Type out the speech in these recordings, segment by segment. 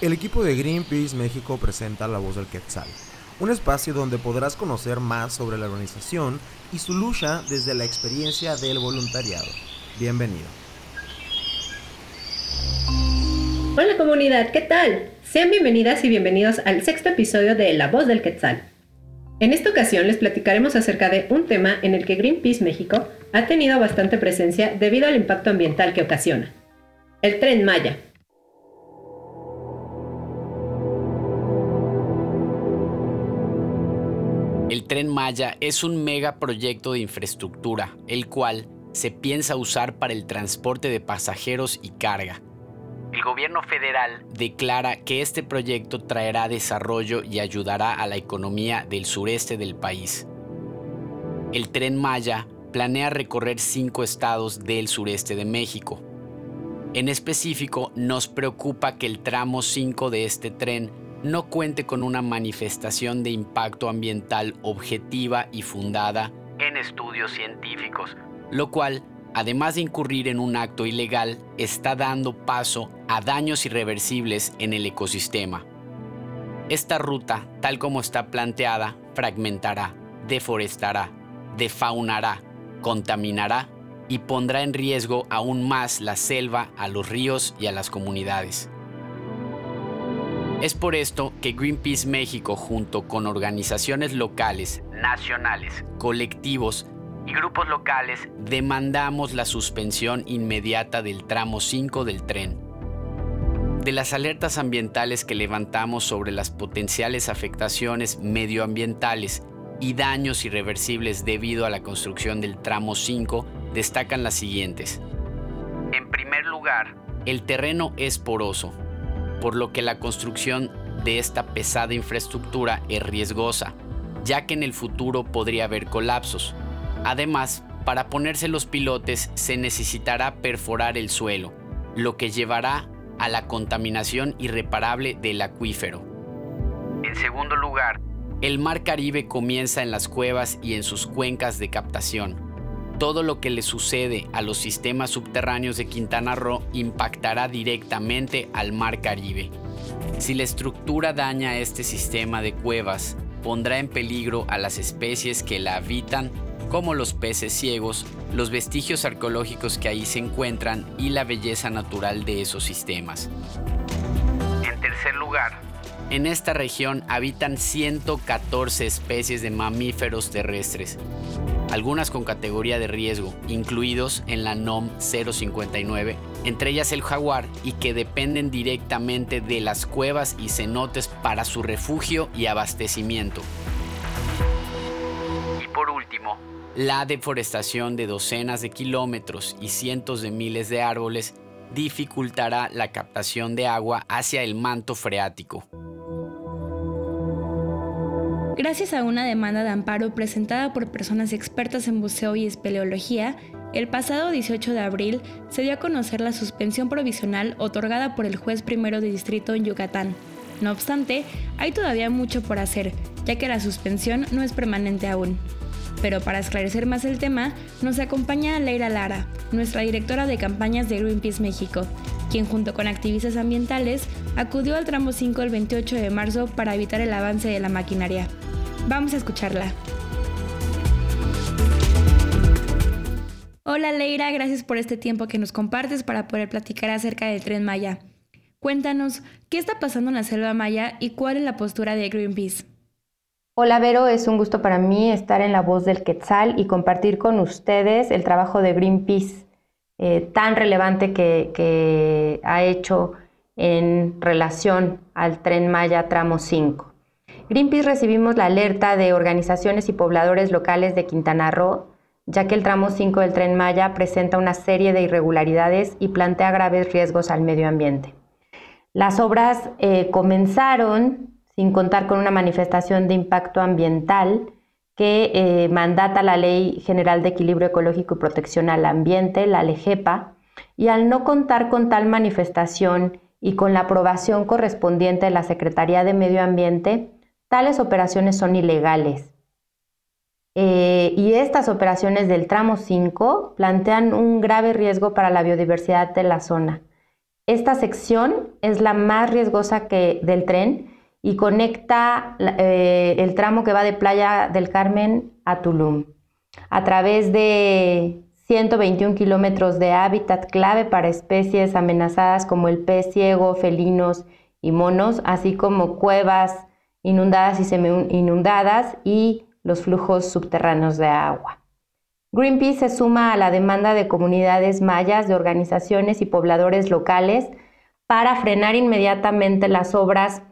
El equipo de Greenpeace México presenta La Voz del Quetzal, un espacio donde podrás conocer más sobre la organización y su lucha desde la experiencia del voluntariado. Bienvenido. Hola comunidad, ¿qué tal? Sean bienvenidas y bienvenidos al sexto episodio de La Voz del Quetzal. En esta ocasión les platicaremos acerca de un tema en el que Greenpeace México ha tenido bastante presencia debido al impacto ambiental que ocasiona. El tren Maya, tren Maya es un megaproyecto de infraestructura, el cual se piensa usar para el transporte de pasajeros y carga. El gobierno federal declara que este proyecto traerá desarrollo y ayudará a la economía del sureste del país. El tren Maya planea recorrer cinco estados del sureste de México. En específico, nos preocupa que el tramo 5 de este tren no cuente con una manifestación de impacto ambiental objetiva y fundada en estudios científicos, lo cual, además de incurrir en un acto ilegal, está dando paso a daños irreversibles en el ecosistema. Esta ruta, tal como está planteada, fragmentará, deforestará, defaunará, contaminará y pondrá en riesgo aún más la selva, a los ríos y a las comunidades. Es por esto que Greenpeace México, junto con organizaciones locales, nacionales, colectivos y grupos locales, demandamos la suspensión inmediata del tramo 5 del tren. De las alertas ambientales que levantamos sobre las potenciales afectaciones medioambientales y daños irreversibles debido a la construcción del tramo 5, destacan las siguientes. En primer lugar, el terreno es poroso, por lo que la construcción de esta pesada infraestructura es riesgosa, ya que en el futuro podría haber colapsos. Además, para ponerse los pilotes se necesitará perforar el suelo, lo que llevará a la contaminación irreparable del acuífero. En segundo lugar, el mar Caribe comienza en las cuevas y en sus cuencas de captación todo lo que le sucede a los sistemas subterráneos de Quintana Roo impactará directamente al Mar Caribe. Si la estructura daña este sistema de cuevas, pondrá en peligro a las especies que la habitan, como los peces ciegos, los vestigios arqueológicos que ahí se encuentran y la belleza natural de esos sistemas. En tercer lugar, en esta región habitan 114 especies de mamíferos terrestres, algunas con categoría de riesgo, incluidos en la NOM 059, entre ellas el jaguar, y que dependen directamente de las cuevas y cenotes para su refugio y abastecimiento. Y por último, la deforestación de docenas de kilómetros y cientos de miles de árboles dificultará la captación de agua hacia el manto freático. Gracias a una demanda de amparo presentada por personas expertas en buceo y espeleología, el pasado 18 de abril se dio a conocer la suspensión provisional otorgada por el juez primero de distrito en Yucatán. No obstante, hay todavía mucho por hacer, ya que la suspensión no es permanente aún. Pero para esclarecer más el tema, nos acompaña Leira Lara, nuestra directora de campañas de Greenpeace México, quien junto con activistas ambientales acudió al tramo 5 el 28 de marzo para evitar el avance de la maquinaria. Vamos a escucharla. Hola Leira, gracias por este tiempo que nos compartes para poder platicar acerca del tren Maya. Cuéntanos, ¿qué está pasando en la selva Maya y cuál es la postura de Greenpeace? Hola Vero, es un gusto para mí estar en la voz del Quetzal y compartir con ustedes el trabajo de Greenpeace eh, tan relevante que, que ha hecho en relación al tren Maya tramo 5. Greenpeace recibimos la alerta de organizaciones y pobladores locales de Quintana Roo, ya que el tramo 5 del tren Maya presenta una serie de irregularidades y plantea graves riesgos al medio ambiente. Las obras eh, comenzaron sin contar con una manifestación de impacto ambiental que eh, mandata la Ley General de Equilibrio Ecológico y Protección al Ambiente, la LEGEPA, y al no contar con tal manifestación y con la aprobación correspondiente de la Secretaría de Medio Ambiente, tales operaciones son ilegales. Eh, y estas operaciones del tramo 5 plantean un grave riesgo para la biodiversidad de la zona. Esta sección es la más riesgosa del tren y conecta eh, el tramo que va de Playa del Carmen a Tulum a través de 121 kilómetros de hábitat clave para especies amenazadas como el pez ciego, felinos y monos, así como cuevas inundadas y semi-inundadas y los flujos subterráneos de agua. Greenpeace se suma a la demanda de comunidades mayas, de organizaciones y pobladores locales para frenar inmediatamente las obras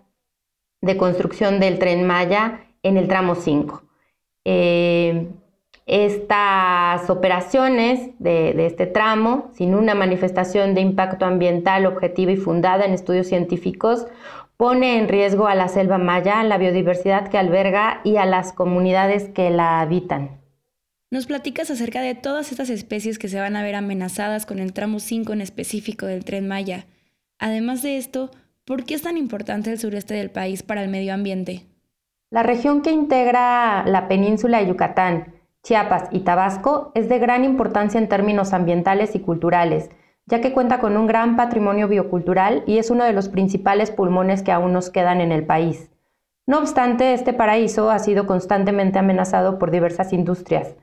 de construcción del tren Maya en el tramo 5. Eh, estas operaciones de, este tramo, sin una manifestación de impacto ambiental objetiva y fundada en estudios científicos, pone en riesgo a la selva maya, a la biodiversidad que alberga y a las comunidades que la habitan. Nos platicas acerca de todas estas especies que se van a ver amenazadas con el tramo 5 en específico del tren Maya. Además de esto, ¿por qué es tan importante el sureste del país para el medio ambiente? La región que integra la península de Yucatán, Chiapas y Tabasco es de gran importancia en términos ambientales y culturales, ya que cuenta con un gran patrimonio biocultural y es uno de los principales pulmones que aún nos quedan en el país. No obstante, este paraíso ha sido constantemente amenazado por diversas industrias,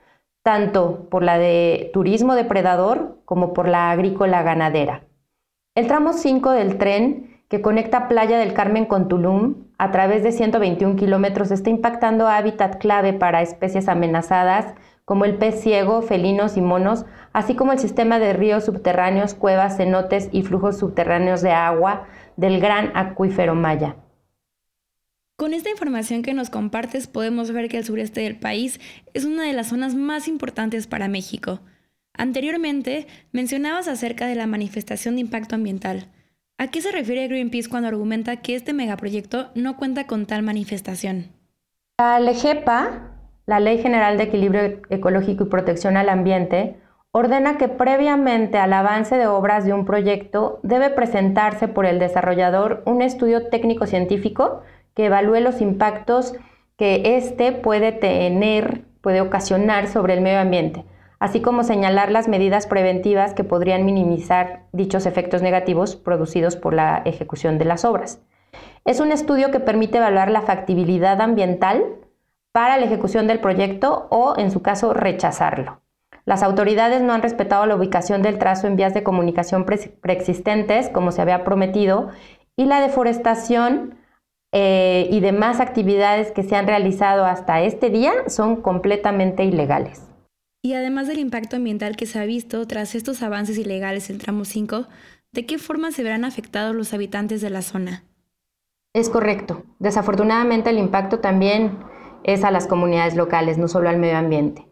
tanto por la de turismo depredador como por la agrícola ganadera. El tramo 5 del tren que conecta Playa del Carmen con Tulum a través de 121 kilómetros está impactando hábitat clave para especies amenazadas como el pez ciego, felinos y monos, así como el sistema de ríos subterráneos, cuevas, cenotes y flujos subterráneos de agua del gran acuífero maya. Con esta información que nos compartes podemos ver que el sureste del país es una de las zonas más importantes para México. Anteriormente mencionabas acerca de la manifestación de impacto ambiental. ¿A qué se refiere Greenpeace cuando argumenta que este megaproyecto no cuenta con tal manifestación? La LEGEPA, la Ley General de Equilibrio Ecológico y Protección al Ambiente, ordena que previamente al avance de obras de un proyecto debe presentarse por el desarrollador un estudio técnico-científico que evalúe los impactos que éste puede tener, puede ocasionar sobre el medio ambiente, así como señalar las medidas preventivas que podrían minimizar dichos efectos negativos producidos por la ejecución de las obras. Es un estudio que permite evaluar la factibilidad ambiental para la ejecución del proyecto o, en su caso, rechazarlo. Las autoridades no han respetado la ubicación del trazo en vías de comunicación preexistentes, como se había prometido, y la deforestación eh, y demás actividades que se han realizado hasta este día son completamente ilegales. Y además del impacto ambiental que se ha visto tras estos avances ilegales en tramo 5, ¿de qué forma se verán afectados los habitantes de la zona? Es correcto. Desafortunadamente el impacto también es a las comunidades locales, no solo al medio ambiente.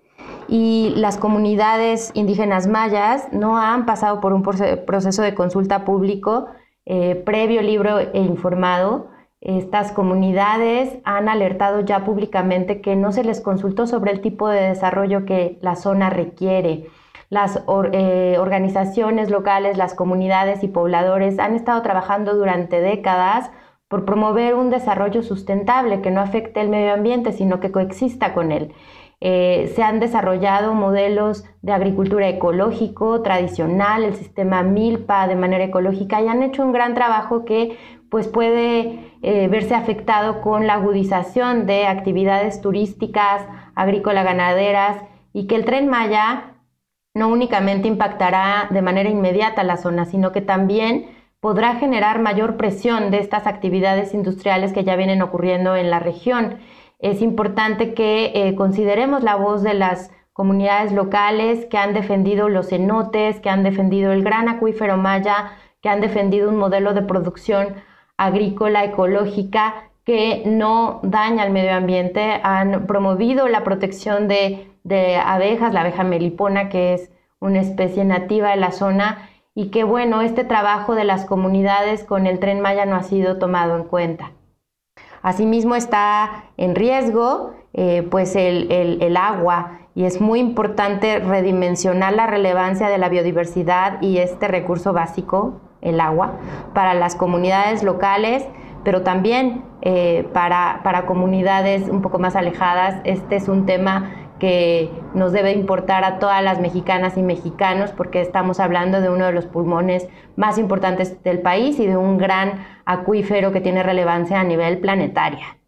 Y las comunidades indígenas mayas no han pasado por un proceso de consulta público eh, previo, libro e informado estas comunidades han alertado ya públicamente que no se les consultó sobre el tipo de desarrollo que la zona requiere. Las eh, organizaciones locales, las comunidades y pobladores han estado trabajando durante décadas por promover un desarrollo sustentable que no afecte el medio ambiente, sino que coexista con él. Eh, se han desarrollado modelos de agricultura ecológico tradicional, el sistema MILPA de manera ecológica y han hecho un gran trabajo que pues puede eh, verse afectado con la agudización de actividades turísticas, agrícola-ganaderas y que el tren Maya no únicamente impactará de manera inmediata la zona, sino que también podrá generar mayor presión de estas actividades industriales que ya vienen ocurriendo en la región. Es importante que eh, consideremos la voz de las comunidades locales que han defendido los cenotes, que han defendido el gran acuífero maya, que han defendido un modelo de producción agrícola ecológica que no daña al medio ambiente, han promovido la protección de, abejas, la abeja melipona, que es una especie nativa de la zona, y que bueno, este trabajo de las comunidades con el tren Maya no ha sido tomado en cuenta. Asimismo está en riesgo eh, pues el, el, agua y es muy importante redimensionar la relevancia de la biodiversidad y este recurso básico el agua, para las comunidades locales, pero también eh, para, para comunidades un poco más alejadas. Este es un tema que nos debe importar a todas las mexicanas y mexicanos porque estamos hablando de uno de los pulmones más importantes del país y de un gran acuífero que tiene relevancia a nivel planetaria.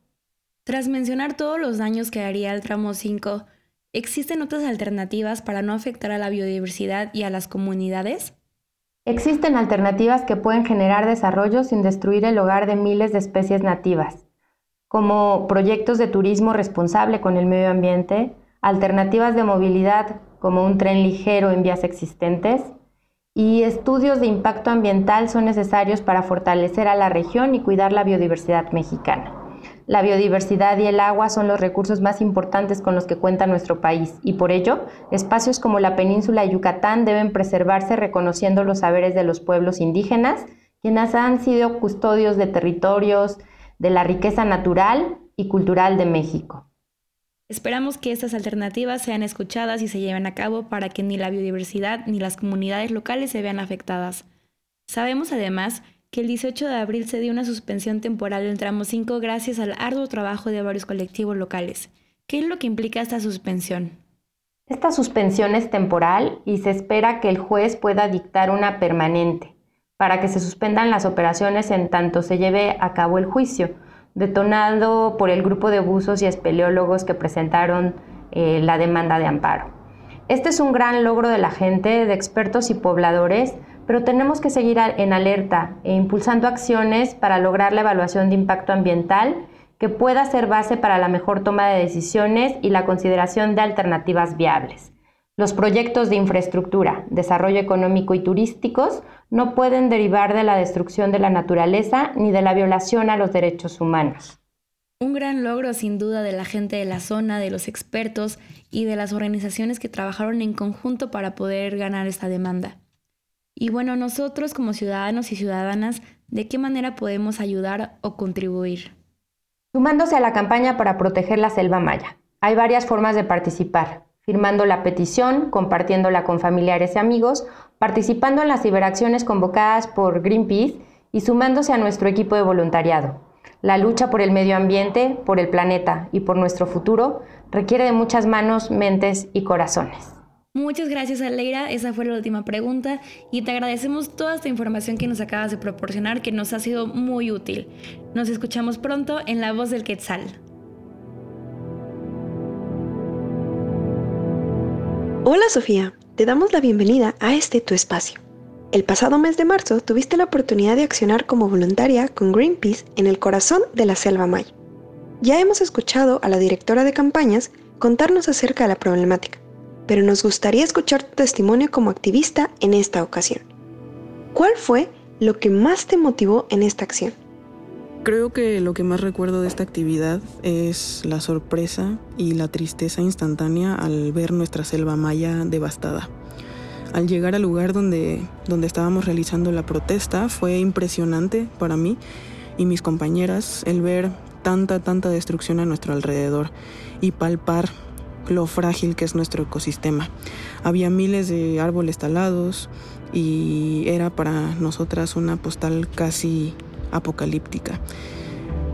Tras mencionar todos los daños que haría el tramo 5, ¿existen otras alternativas para no afectar a la biodiversidad y a las comunidades? Existen alternativas que pueden generar desarrollo sin destruir el hogar de miles de especies nativas, como proyectos de turismo responsable con el medio ambiente, alternativas de movilidad como un tren ligero en vías existentes y estudios de impacto ambiental son necesarios para fortalecer a la región y cuidar la biodiversidad mexicana. La biodiversidad y el agua son los recursos más importantes con los que cuenta nuestro país y por ello espacios como la península de Yucatán deben preservarse reconociendo los saberes de los pueblos indígenas, quienes han sido custodios de territorios, de la riqueza natural y cultural de México. Esperamos que estas alternativas sean escuchadas y se lleven a cabo para que ni la biodiversidad ni las comunidades locales se vean afectadas. Sabemos además que el 18 de abril se dio una suspensión temporal del tramo 5 gracias al arduo trabajo de varios colectivos locales. ¿Qué es lo que implica esta suspensión? Esta suspensión es temporal y se espera que el juez pueda dictar una permanente para que se suspendan las operaciones en tanto se lleve a cabo el juicio, detonado por el grupo de buzos y espeleólogos que presentaron eh, la demanda de amparo. Este es un gran logro de la gente, de expertos y pobladores, pero tenemos que seguir en alerta e impulsando acciones para lograr la evaluación de impacto ambiental que pueda ser base para la mejor toma de decisiones y la consideración de alternativas viables. Los proyectos de infraestructura, desarrollo económico y turísticos no pueden derivar de la destrucción de la naturaleza ni de la violación a los derechos humanos. Un gran logro sin duda de la gente de la zona, de los expertos y de las organizaciones que trabajaron en conjunto para poder ganar esta demanda. Y bueno, nosotros como ciudadanos y ciudadanas, ¿de qué manera podemos ayudar o contribuir? Sumándose a la campaña para proteger la selva maya. Hay varias formas de participar, firmando la petición, compartiéndola con familiares y amigos, participando en las ciberacciones convocadas por Greenpeace y sumándose a nuestro equipo de voluntariado. La lucha por el medio ambiente, por el planeta y por nuestro futuro requiere de muchas manos, mentes y corazones. Muchas gracias Aleira, esa fue la última pregunta y te agradecemos toda esta información que nos acabas de proporcionar que nos ha sido muy útil. Nos escuchamos pronto en La Voz del Quetzal. Hola Sofía, te damos la bienvenida a este tu espacio. El pasado mes de marzo tuviste la oportunidad de accionar como voluntaria con Greenpeace en el corazón de la selva Maya. Ya hemos escuchado a la directora de campañas contarnos acerca de la problemática pero nos gustaría escuchar tu testimonio como activista en esta ocasión. ¿Cuál fue lo que más te motivó en esta acción? Creo que lo que más recuerdo de esta actividad es la sorpresa y la tristeza instantánea al ver nuestra selva maya devastada. Al llegar al lugar donde, donde estábamos realizando la protesta fue impresionante para mí y mis compañeras el ver tanta, tanta destrucción a nuestro alrededor y palpar lo frágil que es nuestro ecosistema. Había miles de árboles talados y era para nosotras una postal casi apocalíptica.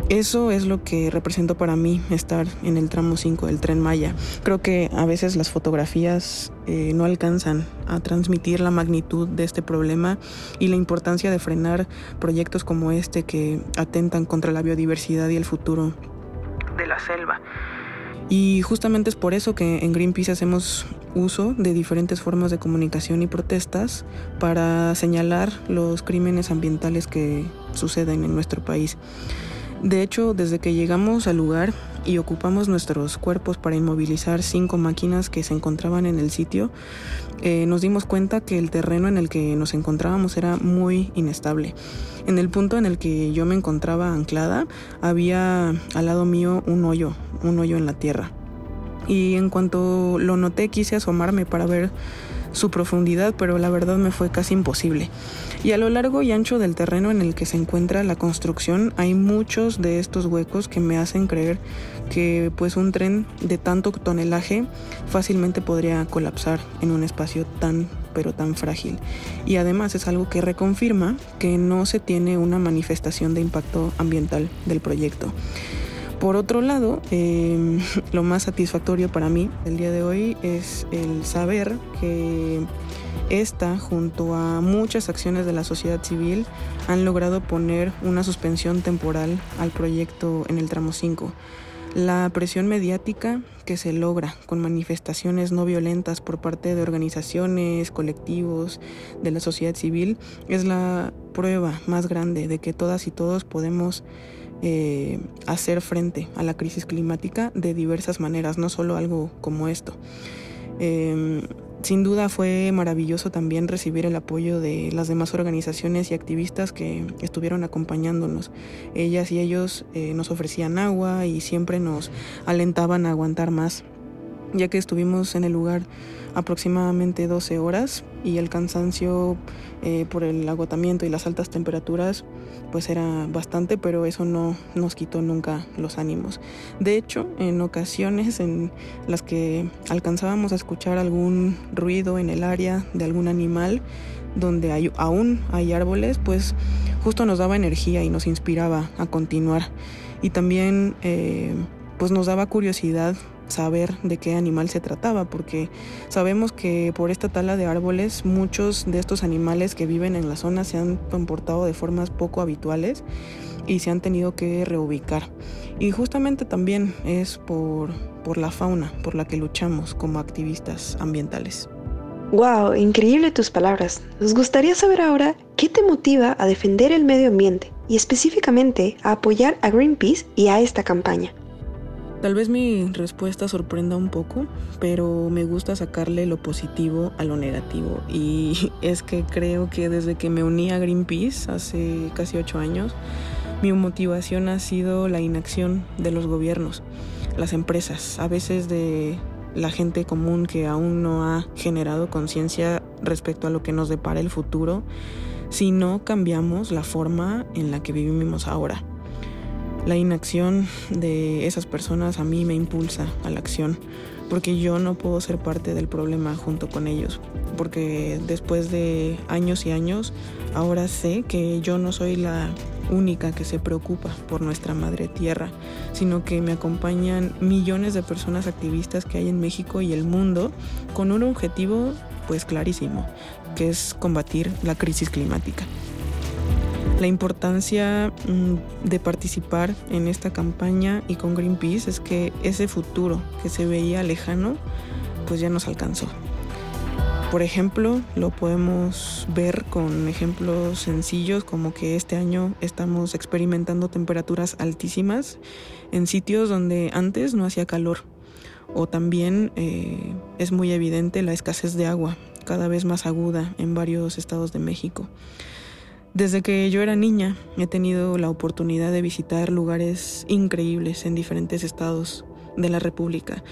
Eso es lo que representó para mí estar en el tramo 5 del tren Maya. Creo que a veces las fotografías eh, no alcanzan a transmitir la magnitud de este problema y la importancia de frenar proyectos como este que atentan contra la biodiversidad y el futuro de la selva. Y justamente es por eso que en Greenpeace hacemos uso de diferentes formas de comunicación y protestas para señalar los crímenes ambientales que suceden en nuestro país. De hecho, desde que llegamos al lugar y ocupamos nuestros cuerpos para inmovilizar cinco máquinas que se encontraban en el sitio, eh, nos dimos cuenta que el terreno en el que nos encontrábamos era muy inestable. En el punto en el que yo me encontraba anclada, había al lado mío un hoyo, un hoyo en la tierra. Y en cuanto lo noté quise asomarme para ver su profundidad, pero la verdad me fue casi imposible. Y a lo largo y ancho del terreno en el que se encuentra la construcción hay muchos de estos huecos que me hacen creer que pues un tren de tanto tonelaje fácilmente podría colapsar en un espacio tan pero tan frágil. Y además es algo que reconfirma que no se tiene una manifestación de impacto ambiental del proyecto. Por otro lado, em, lo más satisfactorio para mí el día de hoy es el saber que esta, junto a muchas acciones de la sociedad civil, han logrado poner una suspensión temporal al proyecto en el tramo 5. La presión mediática que se logra con manifestaciones no violentas por parte de organizaciones, colectivos, de la sociedad civil, es la prueba más grande de que todas y todos podemos eh, hacer frente a la crisis climática de diversas maneras, no solo algo como esto. Em, sin duda fue maravilloso también recibir el apoyo de las demás organizaciones y activistas que estuvieron acompañándonos. Ellas y ellos eh, nos ofrecían agua y siempre nos alentaban a aguantar más, ya que estuvimos en el lugar aproximadamente 12 horas y el cansancio eh, por el agotamiento y las altas temperaturas pues era bastante, pero eso no nos quitó nunca los ánimos. De hecho, en ocasiones en las que alcanzábamos a escuchar algún ruido en el área de algún animal, donde hay, aún hay árboles, pues justo nos daba energía y nos inspiraba a continuar. Y también eh, pues nos daba curiosidad saber de qué animal se trataba, porque sabemos que por esta tala de árboles muchos de estos animales que viven en la zona se han comportado de formas poco habituales y se han tenido que reubicar. Y justamente también es por, por la fauna por la que luchamos como activistas ambientales. ¡Wow! Increíble tus palabras. Nos gustaría saber ahora qué te motiva a defender el medio ambiente y específicamente a apoyar a Greenpeace y a esta campaña. Tal vez mi respuesta sorprenda un poco, pero me gusta sacarle lo positivo a lo negativo. Y es que creo que desde que me uní a Greenpeace hace casi ocho años, mi motivación ha sido la inacción de los gobiernos, las empresas, a veces de la gente común que aún no ha generado conciencia respecto a lo que nos depara el futuro, si no cambiamos la forma en la que vivimos ahora. La inacción de esas personas a mí me impulsa a la acción, porque yo no puedo ser parte del problema junto con ellos, porque después de años y años, ahora sé que yo no soy la única que se preocupa por nuestra madre tierra, sino que me acompañan millones de personas activistas que hay en México y el mundo con un objetivo pues clarísimo, que es combatir la crisis climática. La importancia mm, de participar en esta campaña y con Greenpeace es que ese futuro que se veía lejano, pues ya nos alcanzó. Por ejemplo, lo podemos ver con ejemplos sencillos como que este año estamos experimentando temperaturas altísimas en sitios donde antes no hacía calor. O también eh, es muy evidente la escasez de agua, cada vez más aguda en varios estados de México. Desde que yo era niña he tenido la oportunidad de visitar lugares increíbles en diferentes estados de la República.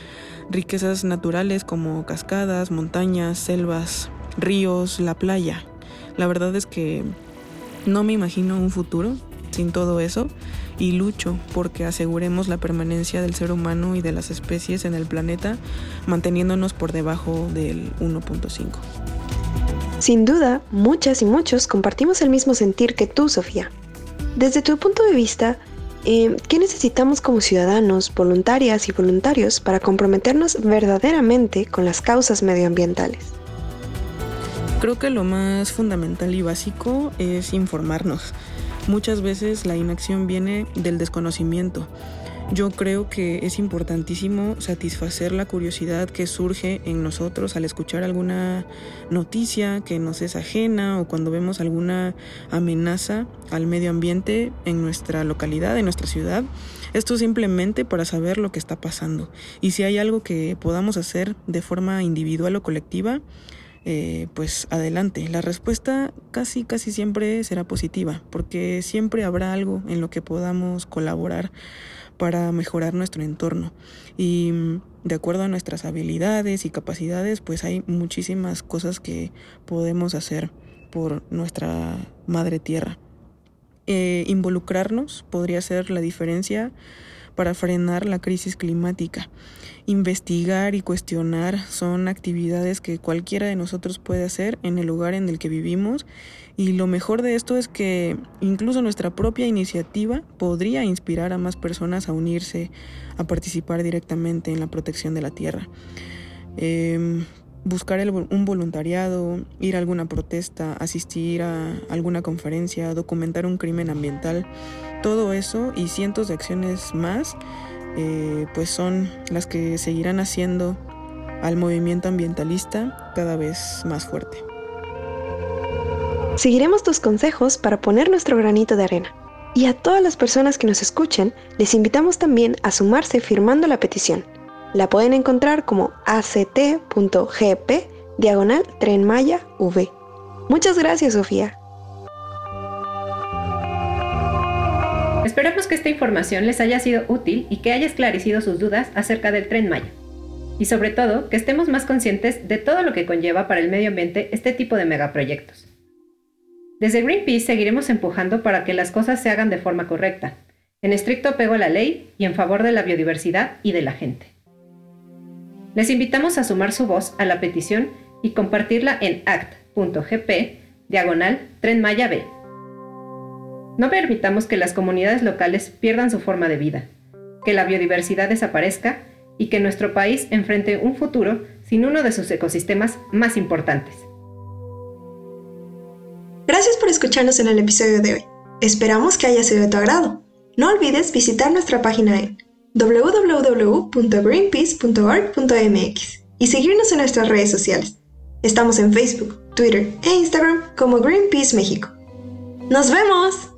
Riquezas naturales como cascadas, montañas, selvas, ríos, la playa. La verdad es que no me imagino un futuro sin todo eso y lucho porque aseguremos la permanencia del ser humano y de las especies en el planeta manteniéndonos por debajo del 1.5. Sin duda, muchas y muchos compartimos el mismo sentir que tú, Sofía. Desde tu punto de vista, eh, ¿qué necesitamos como ciudadanos, voluntarias y voluntarios para comprometernos verdaderamente con las causas medioambientales? Creo que lo más fundamental y básico es informarnos. Muchas veces la inacción viene del desconocimiento yo creo que es importantísimo satisfacer la curiosidad que surge en nosotros al escuchar alguna noticia que nos es ajena o cuando vemos alguna amenaza al medio ambiente en nuestra localidad, en nuestra ciudad. Esto simplemente para saber lo que está pasando y si hay algo que podamos hacer de forma individual o colectiva, eh, pues adelante. La respuesta casi, casi siempre será positiva, porque siempre habrá algo en lo que podamos colaborar para mejorar nuestro entorno. Y mm, de acuerdo a nuestras habilidades y capacidades, pues hay muchísimas cosas que podemos hacer por nuestra madre tierra. Eh, involucrarnos podría ser la diferencia para frenar la crisis climática. Investigar y cuestionar son actividades que cualquiera de nosotros puede hacer en el lugar en el que vivimos y lo mejor de esto es que incluso nuestra propia iniciativa podría inspirar a más personas a unirse, a participar directamente en la protección de la tierra. Em, buscar un voluntariado, ir a alguna protesta, asistir a alguna conferencia, documentar un crimen ambiental, todo eso y cientos de acciones más, eh, pues son las que seguirán haciendo al movimiento ambientalista cada vez más fuerte. Seguiremos tus consejos para poner nuestro granito de arena. Y a todas las personas que nos escuchen, les invitamos también a sumarse firmando la petición la pueden encontrar como act.gp diagonal Tren V. Muchas gracias, Sofía. Esperamos que esta información les haya sido útil y que haya esclarecido sus dudas acerca del Tren Maya. Y sobre todo, que estemos más conscientes de todo lo que conlleva para el medio ambiente este tipo de megaproyectos. Desde Greenpeace seguiremos empujando para que las cosas se hagan de forma correcta, en estricto apego a la ley y en favor de la biodiversidad y de la gente. Les invitamos a sumar su voz a la petición y compartirla en act.gp diagonal Tren Maya B. No permitamos que las comunidades locales pierdan su forma de vida, que la biodiversidad desaparezca y que nuestro país enfrente un futuro sin uno de sus ecosistemas más importantes. Gracias por escucharnos en el episodio de hoy. Esperamos que haya sido de tu agrado. No olvides visitar nuestra página en www.greenpeace.org.mx y seguirnos en nuestras redes sociales. Estamos en Facebook, Twitter e Instagram como Greenpeace México. ¡Nos vemos!